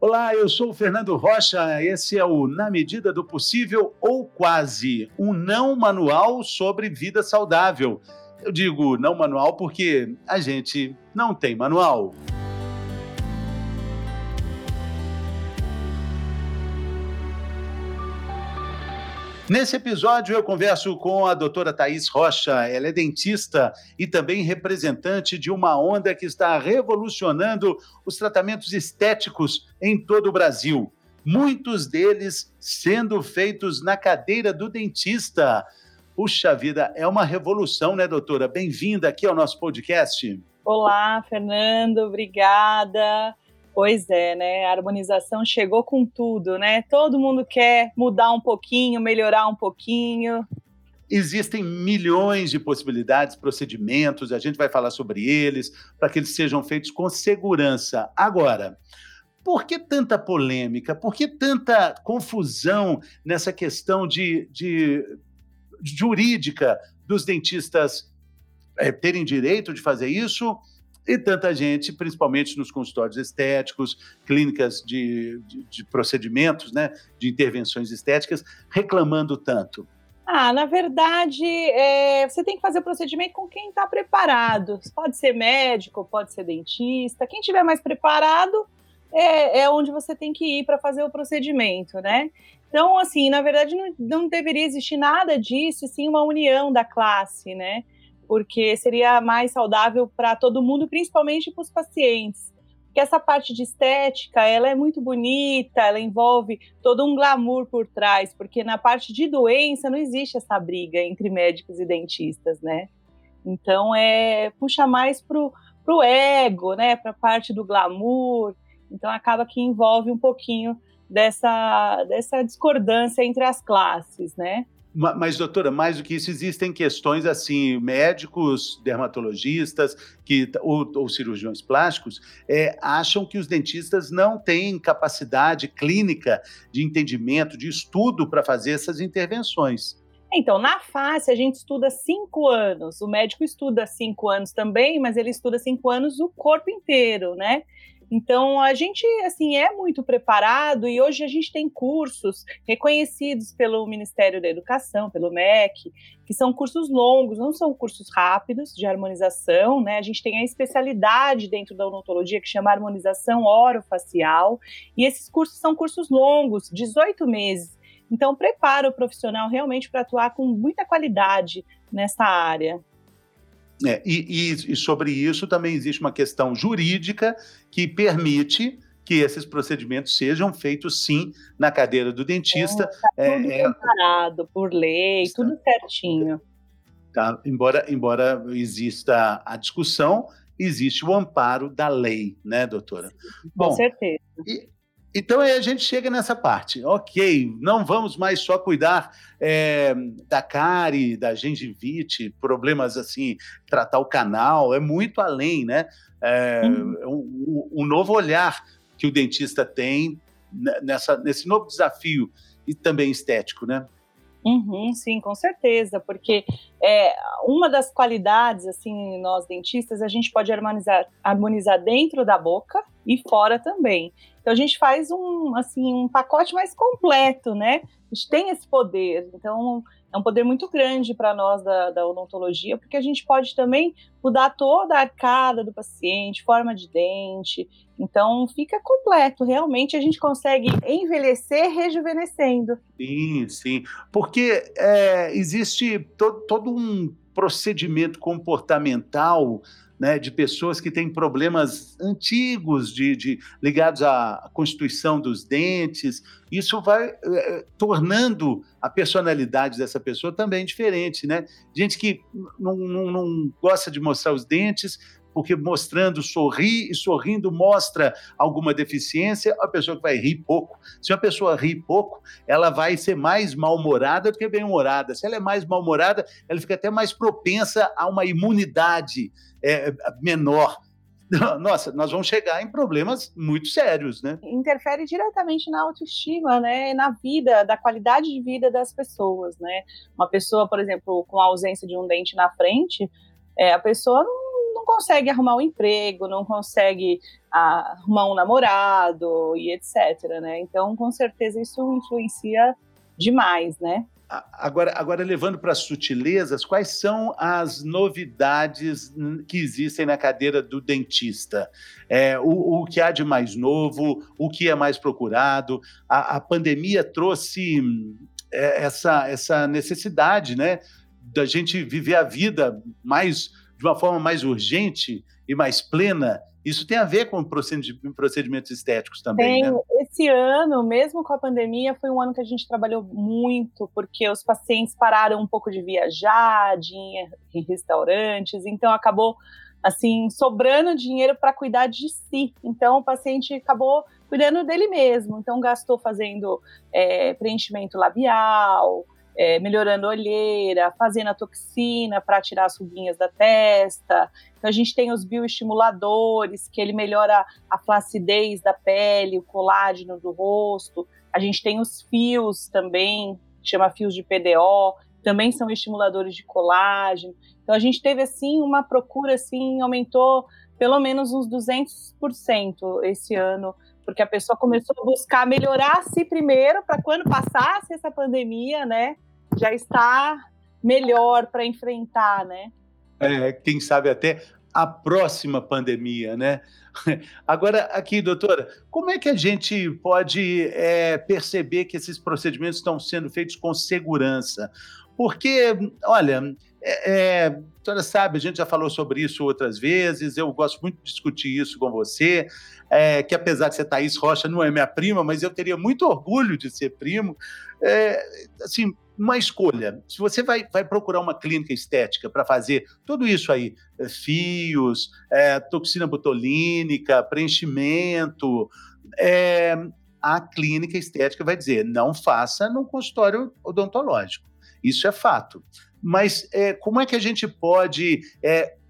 Olá, eu sou o Fernando Rocha. Esse é o Na Medida do Possível ou Quase, um não manual sobre vida saudável. Eu digo não manual porque a gente não tem manual. Nesse episódio, eu converso com a doutora Thais Rocha. Ela é dentista e também representante de uma onda que está revolucionando os tratamentos estéticos em todo o Brasil. Muitos deles sendo feitos na cadeira do dentista. Puxa vida, é uma revolução, né, doutora? Bem-vinda aqui ao nosso podcast. Olá, Fernando, obrigada. Pois é, né? A harmonização chegou com tudo, né? Todo mundo quer mudar um pouquinho, melhorar um pouquinho. Existem milhões de possibilidades, procedimentos, a gente vai falar sobre eles, para que eles sejam feitos com segurança. Agora, por que tanta polêmica? Por que tanta confusão nessa questão de, de jurídica dos dentistas é, terem direito de fazer isso e tanta gente, principalmente nos consultórios estéticos, clínicas de, de, de procedimentos, né, de intervenções estéticas, reclamando tanto? Ah, na verdade, é, você tem que fazer o procedimento com quem está preparado. Pode ser médico, pode ser dentista. Quem tiver mais preparado é, é onde você tem que ir para fazer o procedimento, né? Então, assim, na verdade, não, não deveria existir nada disso, sim uma união da classe, né? Porque seria mais saudável para todo mundo, principalmente para os pacientes. Porque essa parte de estética, ela é muito bonita, ela envolve todo um glamour por trás, porque na parte de doença não existe essa briga entre médicos e dentistas, né? Então é puxa mais pro, pro ego, né? Para a parte do glamour. Então acaba que envolve um pouquinho dessa, dessa discordância entre as classes, né? Mas, doutora, mais do que isso, existem questões assim, médicos, dermatologistas que, ou, ou cirurgiões plásticos é, acham que os dentistas não têm capacidade clínica de entendimento, de estudo para fazer essas intervenções. Então, na face, a gente estuda cinco anos. O médico estuda cinco anos também, mas ele estuda cinco anos o corpo inteiro, né? Então, a gente, assim, é muito preparado e hoje a gente tem cursos reconhecidos pelo Ministério da Educação, pelo MEC, que são cursos longos, não são cursos rápidos de harmonização, né? A gente tem a especialidade dentro da odontologia que chama harmonização orofacial, e esses cursos são cursos longos, 18 meses. Então, prepara o profissional realmente para atuar com muita qualidade nessa área. É, e, e, e, sobre isso também existe uma questão jurídica que permite que esses procedimentos sejam feitos sim na cadeira do dentista. É, tudo é, preparado por lei, está, tudo certinho. Tá, embora, embora exista a discussão, existe o amparo da lei, né, doutora? Com Bom, certeza. E, então aí a gente chega nessa parte. Ok, não vamos mais só cuidar é, da cárie, da gengivite, problemas assim, tratar o canal, é muito além, né? É, um, um, novo olhar que o dentista tem nessa, nesse novo desafio e também estético, né? Uhum, sim, com certeza, porque é, uma das qualidades, assim, nós dentistas, a gente pode harmonizar, harmonizar dentro da boca e fora também. Então a gente faz um, assim, um pacote mais completo, né? A gente tem esse poder, então é um poder muito grande para nós da, da, odontologia, porque a gente pode também mudar toda a arcada do paciente, forma de dente, então fica completo. Realmente a gente consegue envelhecer rejuvenescendo. Sim, sim, porque é, existe todo, todo um procedimento comportamental né, de pessoas que têm problemas antigos de, de, ligados à constituição dos dentes. Isso vai é, tornando a personalidade dessa pessoa também diferente, né? Gente que não, não, não gosta de mostrar os dentes, porque mostrando sorri e sorrindo mostra alguma deficiência, a pessoa que vai rir pouco. Se uma pessoa ri pouco, ela vai ser mais mal-humorada do que bem-humorada. Se ela é mais mal-humorada, ela fica até mais propensa a uma imunidade é, menor. Nossa, nós vamos chegar em problemas muito sérios, né? Interfere diretamente na autoestima, né? Na vida, da qualidade de vida das pessoas, né? Uma pessoa, por exemplo, com a ausência de um dente na frente, é, a pessoa não consegue arrumar um emprego, não consegue ah, arrumar um namorado e etc, né? Então, com certeza isso influencia demais, né? Agora, agora levando para as sutilezas, quais são as novidades que existem na cadeira do dentista? É, o, o, que há de mais novo, o que é mais procurado? A, a pandemia trouxe é, essa, essa necessidade né, da gente viver a vida mais de uma forma mais urgente e mais plena isso tem a ver com procedimentos estéticos também, tem. né? Esse ano, mesmo com a pandemia, foi um ano que a gente trabalhou muito, porque os pacientes pararam um pouco de viajar, de ir em restaurantes, então acabou assim sobrando dinheiro para cuidar de si. Então o paciente acabou cuidando dele mesmo. Então gastou fazendo é, preenchimento labial, é, melhorando a olheira, fazendo a toxina para tirar as ruguinhas da testa. Então a gente tem os bioestimuladores, que ele melhora a flacidez da pele, o colágeno do rosto. A gente tem os fios também, chama fios de PDO, também são estimuladores de colágeno. Então a gente teve assim uma procura assim, aumentou pelo menos uns 200% esse ano, porque a pessoa começou a buscar melhorar a si primeiro para quando passasse essa pandemia, né, já está melhor para enfrentar, né? É, quem sabe até a próxima pandemia, né? Agora, aqui, doutora, como é que a gente pode é, perceber que esses procedimentos estão sendo feitos com segurança? Porque, olha, é, é, a senhora sabe, a gente já falou sobre isso outras vezes, eu gosto muito de discutir isso com você, é, que apesar de ser Thaís Rocha não é minha prima, mas eu teria muito orgulho de ser primo. É, assim, uma escolha. Se você vai, vai procurar uma clínica estética para fazer tudo isso aí, é, fios, é, toxina botulínica, preenchimento, é, a clínica estética vai dizer não faça no consultório odontológico. Isso é fato. Mas é, como é que a gente pode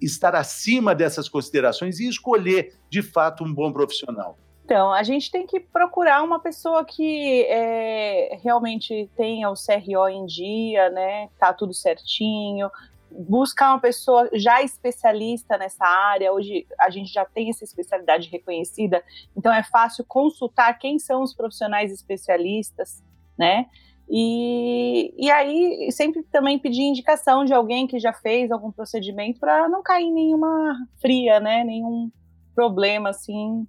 estar acima dessas considerações e escolher, de fato, um bom profissional? Então, a gente tem que procurar uma pessoa que é, realmente tenha o CRO em dia, né? Tá tudo certinho. Buscar uma pessoa já especialista nessa área. Hoje a gente já tem essa especialidade reconhecida, então é fácil consultar quem são os profissionais especialistas, né? E, e aí, sempre também pedir indicação de alguém que já fez algum procedimento para não cair em nenhuma fria, né? Nenhum problema assim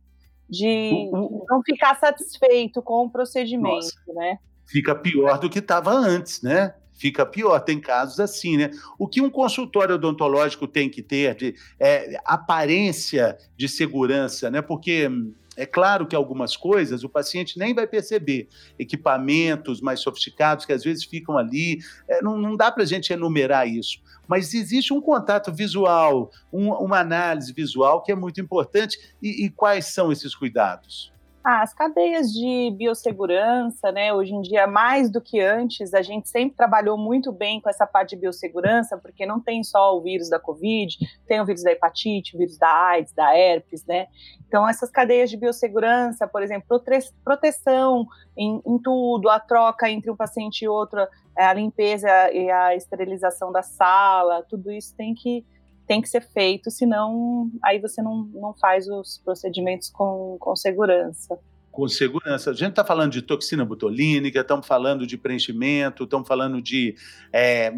de não ficar satisfeito com o procedimento, Nossa, né? Fica pior do que estava antes, né? Fica pior, tem casos assim, né? O que um consultório odontológico tem que ter de é, aparência de segurança, né? Porque é claro que algumas coisas o paciente nem vai perceber. Equipamentos mais sofisticados que às vezes ficam ali, é, não, não dá para a gente enumerar isso. Mas existe um contato visual, um, uma análise visual que é muito importante. E, e quais são esses cuidados? Ah, as cadeias de biossegurança, né? Hoje em dia, mais do que antes, a gente sempre trabalhou muito bem com essa parte de biossegurança, porque não tem só o vírus da Covid, tem o vírus da hepatite, o vírus da AIDS, da herpes, né? Então, essas cadeias de biossegurança, por exemplo, proteção em, em tudo, a troca entre um paciente e outro, é, a limpeza e a esterilização da sala, tudo isso tem que tem que ser feito, senão aí você não, não faz os procedimentos com, com segurança. Com segurança. A gente está falando de toxina botulínica, estamos falando de preenchimento, estamos falando de é,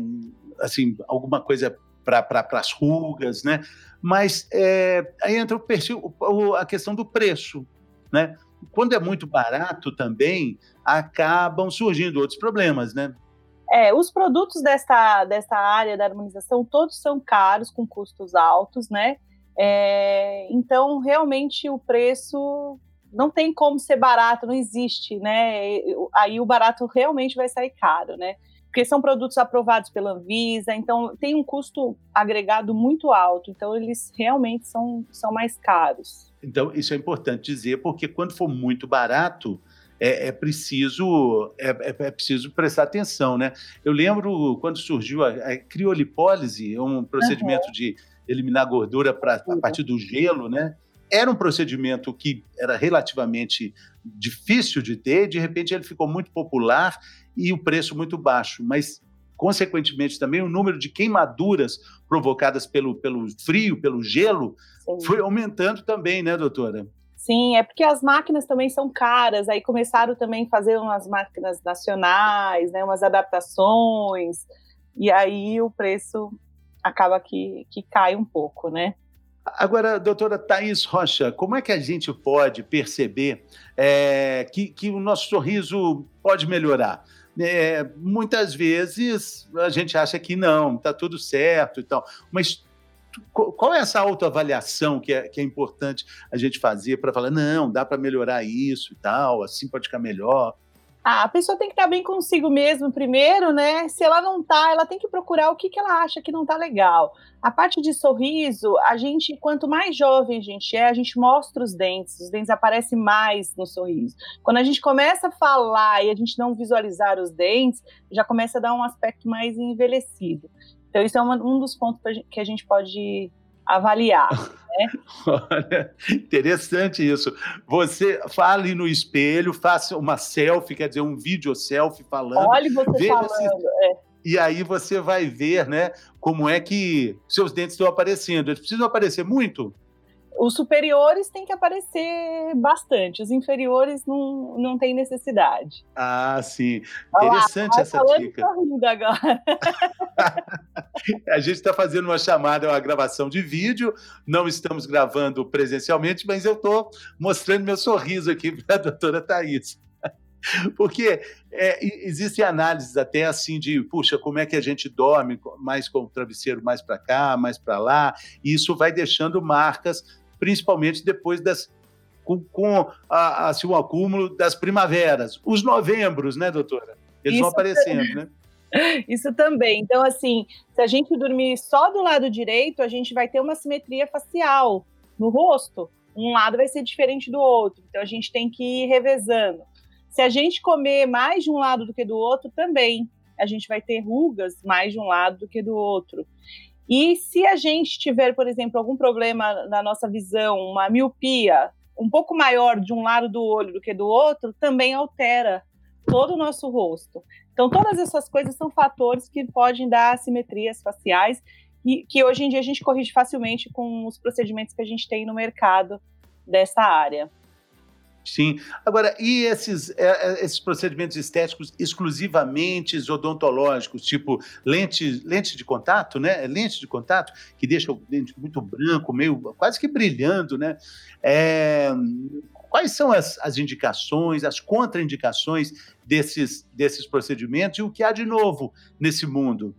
assim, alguma coisa para pra, as rugas, né? Mas é, aí entra o perfil, a questão do preço, né? Quando é muito barato também, acabam surgindo outros problemas, né? É, os produtos desta, desta área da harmonização todos são caros, com custos altos, né? É, então, realmente, o preço não tem como ser barato, não existe, né? Aí o barato realmente vai sair caro, né? Porque são produtos aprovados pela Anvisa, então tem um custo agregado muito alto, então eles realmente são, são mais caros. Então, isso é importante dizer, porque quando for muito barato, é, é preciso é, é, é, preciso prestar atenção, né? Eu lembro quando surgiu a, a criolipólise, um procedimento uhum. de eliminar gordura pra, a partir do gelo, né? Era um procedimento que era relativamente difícil de ter, de repente ele ficou muito popular e o preço muito baixo, mas consequentemente também o número de queimaduras provocadas pelo, pelo frio, pelo gelo, Sim. foi aumentando também, né, doutora? Sim, é porque as máquinas também são caras, aí começaram também a fazer umas máquinas nacionais, né, umas adaptações, e aí o preço acaba que, que cai um pouco, né? Agora, doutora Thais Rocha, como é que a gente pode perceber é, que, que o nosso sorriso pode melhorar? É, muitas vezes a gente acha que não, está tudo certo e tal, mas qual é essa autoavaliação que é, que é importante a gente fazer para falar, não, dá para melhorar isso e tal, assim pode ficar melhor? Ah, a pessoa tem que estar bem consigo mesmo primeiro, né? Se ela não tá, ela tem que procurar o que, que ela acha que não tá legal. A parte de sorriso, a gente, quanto mais jovem a gente é, a gente mostra os dentes, os dentes aparecem mais no sorriso. Quando a gente começa a falar e a gente não visualizar os dentes, já começa a dar um aspecto mais envelhecido. Então, isso é uma, um dos pontos que a gente pode avaliar. Né? Olha, interessante isso. Você fale no espelho, faça uma selfie, quer dizer, um vídeo selfie falando. Olhe você falando. Se... É. E aí você vai ver, né, como é que seus dentes estão aparecendo. Eles precisam aparecer muito? Os superiores têm que aparecer bastante, os inferiores não, não tem necessidade. Ah, sim. Interessante lá, essa dica. Agora. a gente está fazendo uma chamada, uma gravação de vídeo, não estamos gravando presencialmente, mas eu estou mostrando meu sorriso aqui para a doutora Thais. Porque é, existem análises até assim de, puxa, como é que a gente dorme mais com o travesseiro mais para cá, mais para lá, e isso vai deixando marcas principalmente depois das com, com a, assim, o acúmulo das primaveras, os novembros, né, doutora? Eles Isso vão aparecendo, também. né? Isso também. Então, assim, se a gente dormir só do lado direito, a gente vai ter uma simetria facial no rosto. Um lado vai ser diferente do outro. Então, a gente tem que ir revezando. Se a gente comer mais de um lado do que do outro, também a gente vai ter rugas mais de um lado do que do outro. E se a gente tiver, por exemplo, algum problema na nossa visão, uma miopia um pouco maior de um lado do olho do que do outro, também altera todo o nosso rosto. Então, todas essas coisas são fatores que podem dar assimetrias faciais e que hoje em dia a gente corrige facilmente com os procedimentos que a gente tem no mercado dessa área. Sim. Agora, e esses, é, é, esses procedimentos estéticos exclusivamente odontológicos, tipo lente, lente de contato, né? Lente de contato, que deixa o dente muito branco, meio quase que brilhando, né? É, quais são as, as indicações, as contraindicações desses, desses procedimentos e o que há de novo nesse mundo?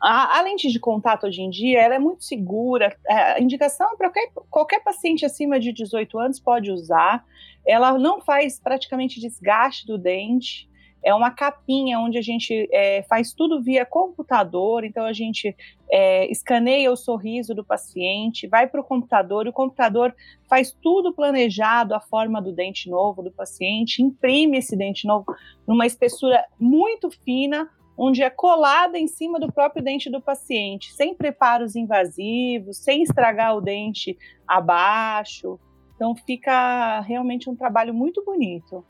A, a, lente de contato hoje em dia ela é muito segura. É, a indicação é para qualquer, qualquer paciente acima de 18 anos pode usar. Ela não faz praticamente desgaste do dente. É uma capinha onde a gente é, faz tudo via computador. Então a gente é, escaneia o sorriso do paciente, vai para o computador. E o computador faz tudo planejado, a forma do dente novo do paciente, imprime esse dente novo numa espessura muito fina onde é colada em cima do próprio dente do paciente, sem preparos invasivos, sem estragar o dente abaixo. Então fica realmente um trabalho muito bonito.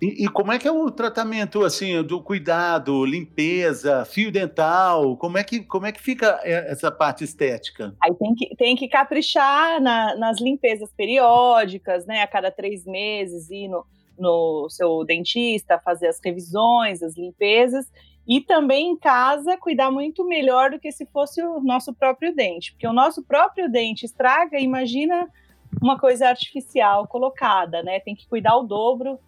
E, e, como é que é o tratamento assim do cuidado, limpeza, fio dental? Como é que como é que fica é, essa parte estética? Aí tem que, tem que caprichar na, nas limpezas periódicas, né? A cada três meses ir no, no seu dentista fazer as revisões, as limpezas e também em casa, cuidar muito melhor do que se fosse o nosso próprio dente, porque o nosso próprio dente estraga, imagina uma coisa artificial colocada, né? Tem que cuidar o dobro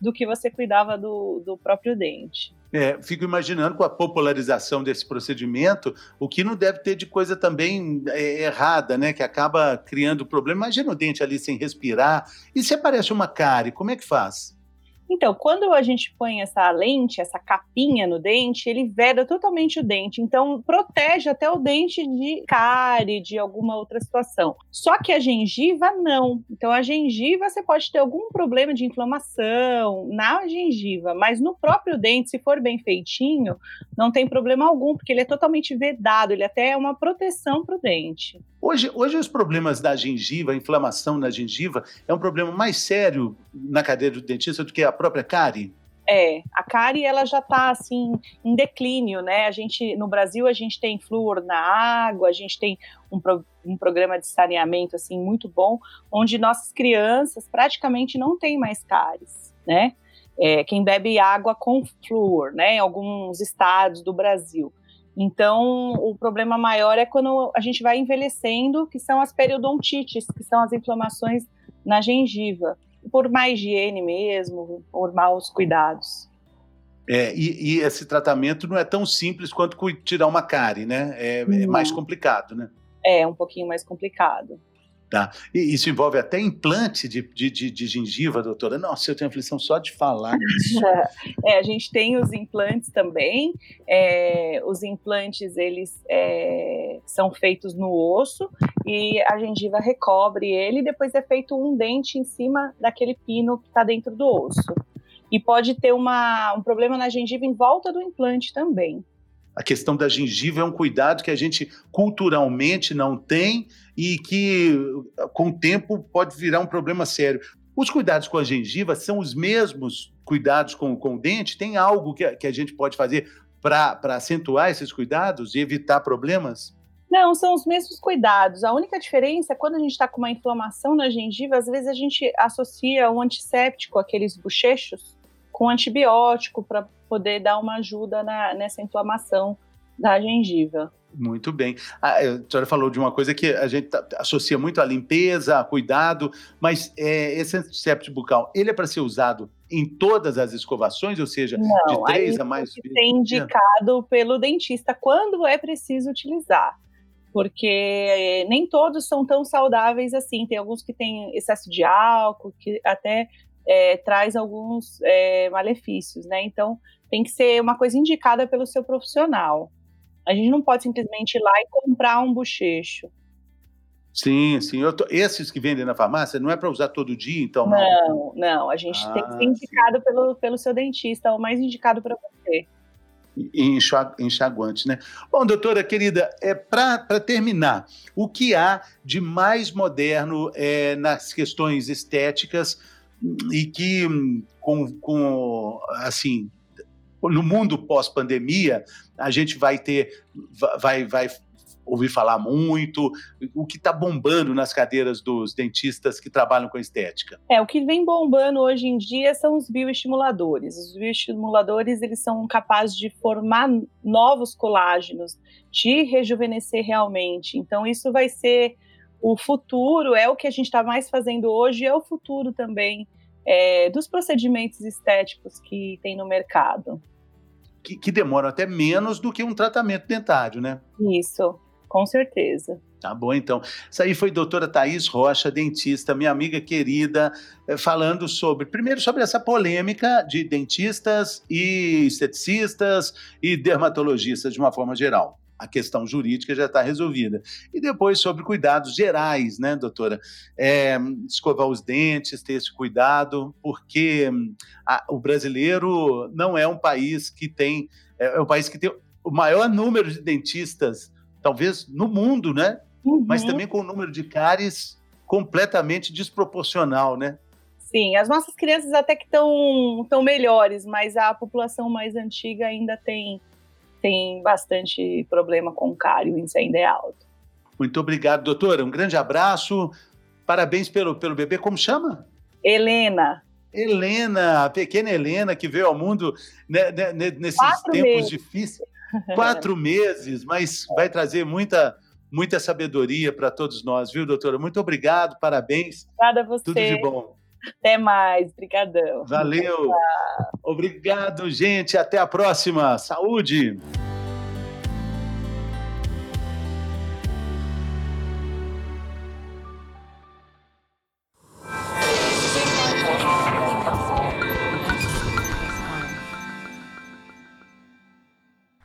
do que você cuidava do, do próprio dente. É, fico imaginando com a popularização desse procedimento, o que não deve ter de coisa também é, errada, né? Que acaba criando problema. Imagina o dente ali sem respirar. E se aparece uma cárie, como é que faz? Então, quando a gente põe essa lente, essa capinha no dente, ele veda totalmente o dente. Então, protege até o dente de cárie, de alguma outra situação. Só que a gengiva, não. Então, a gengiva, você pode ter algum problema de inflamação na gengiva, mas no próprio dente, se for bem feitinho, não tem problema algum, porque ele é totalmente vedado, ele até é uma proteção para o dente. Hoje, hoje, os problemas da gengiva, a inflamação na gengiva, é um problema mais sério na cadeira do dentista do que a própria cárie? É, a cárie ela já está assim em declínio, né? A gente no Brasil a gente tem flúor na água, a gente tem um, pro, um programa de saneamento assim muito bom, onde nossas crianças praticamente não têm mais cáries, né? É, quem bebe água com flúor, né? Em alguns estados do Brasil. Então, o problema maior é quando a gente vai envelhecendo, que são as periodontites, que são as inflamações na gengiva por má higiene mesmo, por maus cuidados. É, e, e, esse tratamento não é tão simples quanto tirar uma cárie, né? É, é mais complicado, né? É, um pouquinho mais complicado. Tá. E isso envolve até implante de, de, de, de gengiva, doutora? Nossa, eu tenho aflição só de falar nisso. é, a gente tem os implantes também. É, os implantes, eles é, são feitos no osso e a gengiva recobre ele e depois é feito um dente em cima daquele pino que está dentro do osso. E pode ter uma, um problema na gengiva em volta do implante também. A questão da gengiva é um cuidado que a gente culturalmente não tem e que, com o tempo, pode virar um problema sério. Os cuidados com a gengiva são os mesmos cuidados com, com o dente? Tem algo que, que a gente pode fazer para acentuar esses cuidados e evitar problemas? Não, são os mesmos cuidados. A única diferença é quando a gente está com uma inflamação na gengiva, às vezes a gente associa um antisséptico, aqueles bochechos, com antibiótico para poder dar uma ajuda na, nessa inflamação da gengiva. Muito bem. A, a senhora falou de uma coisa que a gente associa muito à limpeza, a cuidado, mas é, esse antisséptico bucal, ele é para ser usado em todas as escovações, ou seja, Não, de três a mais vezes? Tem indicado pelo dentista quando é preciso utilizar, porque é, nem todos são tão saudáveis assim. Tem alguns que têm excesso de álcool, que até é, traz alguns é, malefícios, né? Então, tem que ser uma coisa indicada pelo seu profissional. A gente não pode simplesmente ir lá e comprar um bochecho. Sim, sim. Tô... Esses que vendem na farmácia não é para usar todo dia, então? Não, não. não. A gente ah, tem que ser indicado pelo, pelo seu dentista, o mais indicado para você. Enxaguante, né? Bom, doutora querida, é, para terminar, o que há de mais moderno é, nas questões estéticas e que, com, com assim, no mundo pós-pandemia, a gente vai ter, vai, vai ouvir falar muito, o que está bombando nas cadeiras dos dentistas que trabalham com estética? É, o que vem bombando hoje em dia são os bioestimuladores. Os bioestimuladores, eles são capazes de formar novos colágenos, de rejuvenescer realmente. Então, isso vai ser o futuro, é o que a gente está mais fazendo hoje, é o futuro também é, dos procedimentos estéticos que tem no mercado que, que demoram até menos do que um tratamento dentário, né? Isso, com certeza. Tá bom, então. Isso aí foi a doutora Thaís Rocha, dentista, minha amiga querida, eh, falando sobre, primeiro, sobre essa polêmica de dentistas e esteticistas e dermatologistas de uma forma geral a questão jurídica já está resolvida. E depois sobre cuidados gerais, né, doutora? É, escovar os dentes, ter esse cuidado, porque a, o brasileiro não é um país que tem. É, é um país que tem o maior número de dentistas, talvez, no mundo, né? Uhum. Mas também com o número de cáries completamente desproporcional, né? Sim, as nossas crianças até que estão tão melhores, mas a população mais antiga ainda tem tem bastante problema com cárie, o ainda é alto. Muito obrigado, doutora. Um grande abraço. Parabéns pelo, pelo bebê. Como chama? Helena. Helena, a pequena Helena que veio ao mundo né, né, nesses Quatro tempos meses. difíceis. Quatro meses, mas vai trazer muita, muita sabedoria para todos nós, viu, doutora? Muito obrigado, parabéns. Obrigada a você. Tudo de bom. Até mais, brigadão. Valeu. Obrigado, gente. Até a próxima. Saúde.